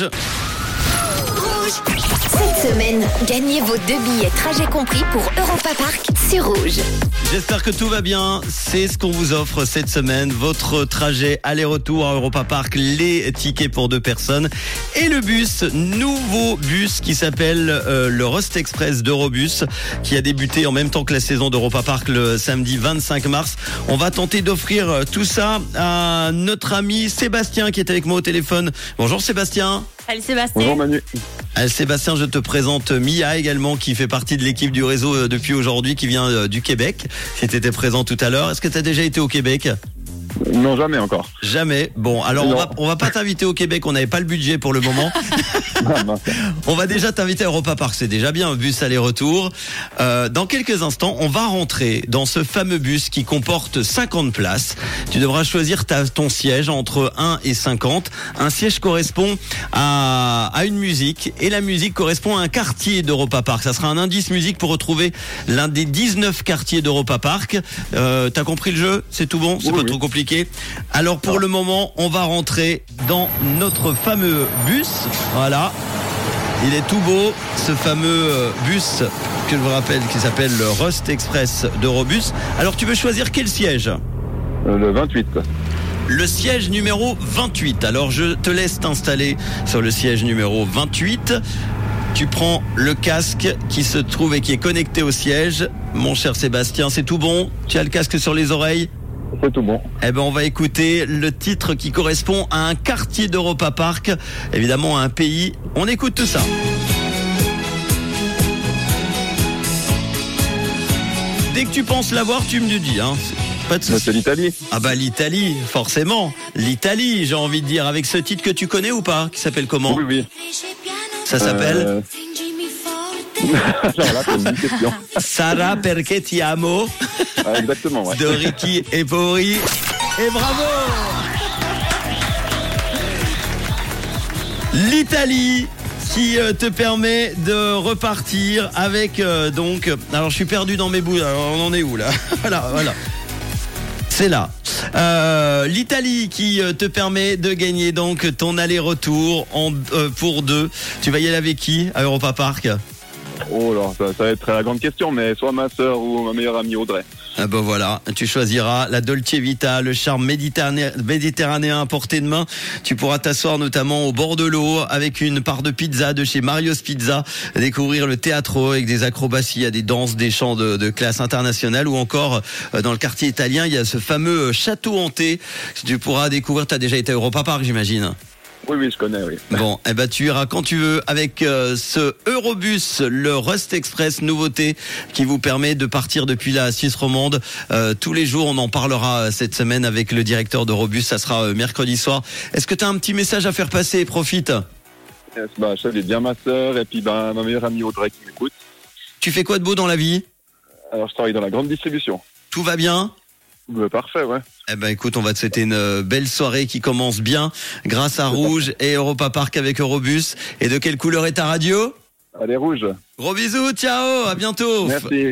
Rouge. Cette semaine, gagnez vos deux billets trajet compris pour Europa Park sur Rouge. J'espère que tout va bien. C'est ce qu'on vous offre cette semaine. Votre trajet aller-retour à Europa Park, les tickets pour deux personnes et le bus, nouveau bus qui s'appelle euh, le Rust Express d'Eurobus qui a débuté en même temps que la saison d'Europa Park le samedi 25 mars. On va tenter d'offrir euh, tout ça à notre ami Sébastien qui est avec moi au téléphone. Bonjour Sébastien. Salut Sébastien. Bonjour Manu. Sébastien, je te présente Mia également qui fait partie de l'équipe du réseau euh, depuis aujourd'hui qui vient euh, du Québec. Si tu étais présent tout à l'heure, est-ce que tu as déjà été au Québec? Non, jamais encore. Jamais. Bon, alors on va on va pas t'inviter au Québec, on n'avait pas le budget pour le moment. On va déjà t'inviter à Europa Park, c'est déjà bien, un bus aller-retour. Euh, dans quelques instants, on va rentrer dans ce fameux bus qui comporte 50 places. Tu devras choisir ta, ton siège entre 1 et 50. Un siège correspond à, à une musique et la musique correspond à un quartier d'Europa Park. Ça sera un indice musique pour retrouver l'un des 19 quartiers d'Europa Park. Euh, T'as compris le jeu? C'est tout bon? C'est Oui, pas oui. trop compliqué? Alors pour le moment, on va rentrer dans notre fameux bus. Voilà. Il est tout beau, ce fameux euh, bus que je vous rappelle qui s'appelle le Rust Express d'Eurobus. Alors tu veux choisir quel siège? Euh, le 28. Le siège numéro 28. Alors je te laisse t'installer sur le siège numéro 28. Tu prends le casque qui se trouve et qui est connecté au siège. Mon cher Sébastien, c'est tout bon? Tu as le casque sur les oreilles? C'est tout bon. eh ben, on va écouter le titre qui correspond à un quartier d'Europa Park, évidemment à un pays. On écoute tout ça. Dès que tu penses l'avoir, tu me le dis. Hein. Pas de souci. C'est l'Italie. Ah bah l'Italie, forcément. L'Italie, j'ai envie de dire, avec ce titre que tu connais ou pas, qui s'appelle comment? Oui, oui. Ça s'appelle? Euh, Alors là, c'est une bonne question. Sara perché ti amo. Ah, exactement, ouais. de Ricky et Pori. Et bravo. L'Italie qui euh, te permet de repartir avec euh, donc alors je suis perdu dans mes bouts alors on en est où là? Voilà voilà. C'est là. Euh, l'Italie qui te permet de gagner donc ton aller-retour en euh, pour deux. Tu vas y aller avec qui? À Europa Park? Oh là, ça, ça va être la grande question, mais soit ma sœur ou ma meilleure amie Audrey. Ah ben voilà, tu choisiras la Dolce Vita, le charme méditerranéen, méditerranéen à portée de main. Tu pourras t'asseoir notamment au bord de l'eau avec une part de pizza de chez Mario's Pizza, découvrir le théâtre avec des acrobaties, a des danses, des chants de, classe internationale ou encore euh, dans le quartier italien, il y a ce fameux château hanté. Tu pourras découvrir, tu as déjà été à Europa Park j'imagine. Oui, oui, je connais, oui. Bon, eh ben tu iras quand tu veux avec euh, ce Eurobus, le Rust Express nouveauté qui vous permet de partir depuis la Suisse romande. Euh, tous les jours, on en parlera euh, cette semaine avec le directeur d'Eurobus. Ça sera euh, mercredi soir. Est-ce que tu as un petit message à faire passer? Profite. Yes, bah, je salue bien ma sœur et puis bah, ma meilleure amie Audrey qui m'écoute. Tu fais quoi de beau dans la vie? Alors, je travaille dans la grande distribution. Tout va bien? Euh, parfait, ouais. Eh ben écoute, on va te souhaiter une euh, belle soirée qui commence bien grâce à Rouge et Europa Park avec Eurobus. Et de quelle couleur est ta radio? Allez, rouge. Gros bisous, ciao, à bientôt. Merci.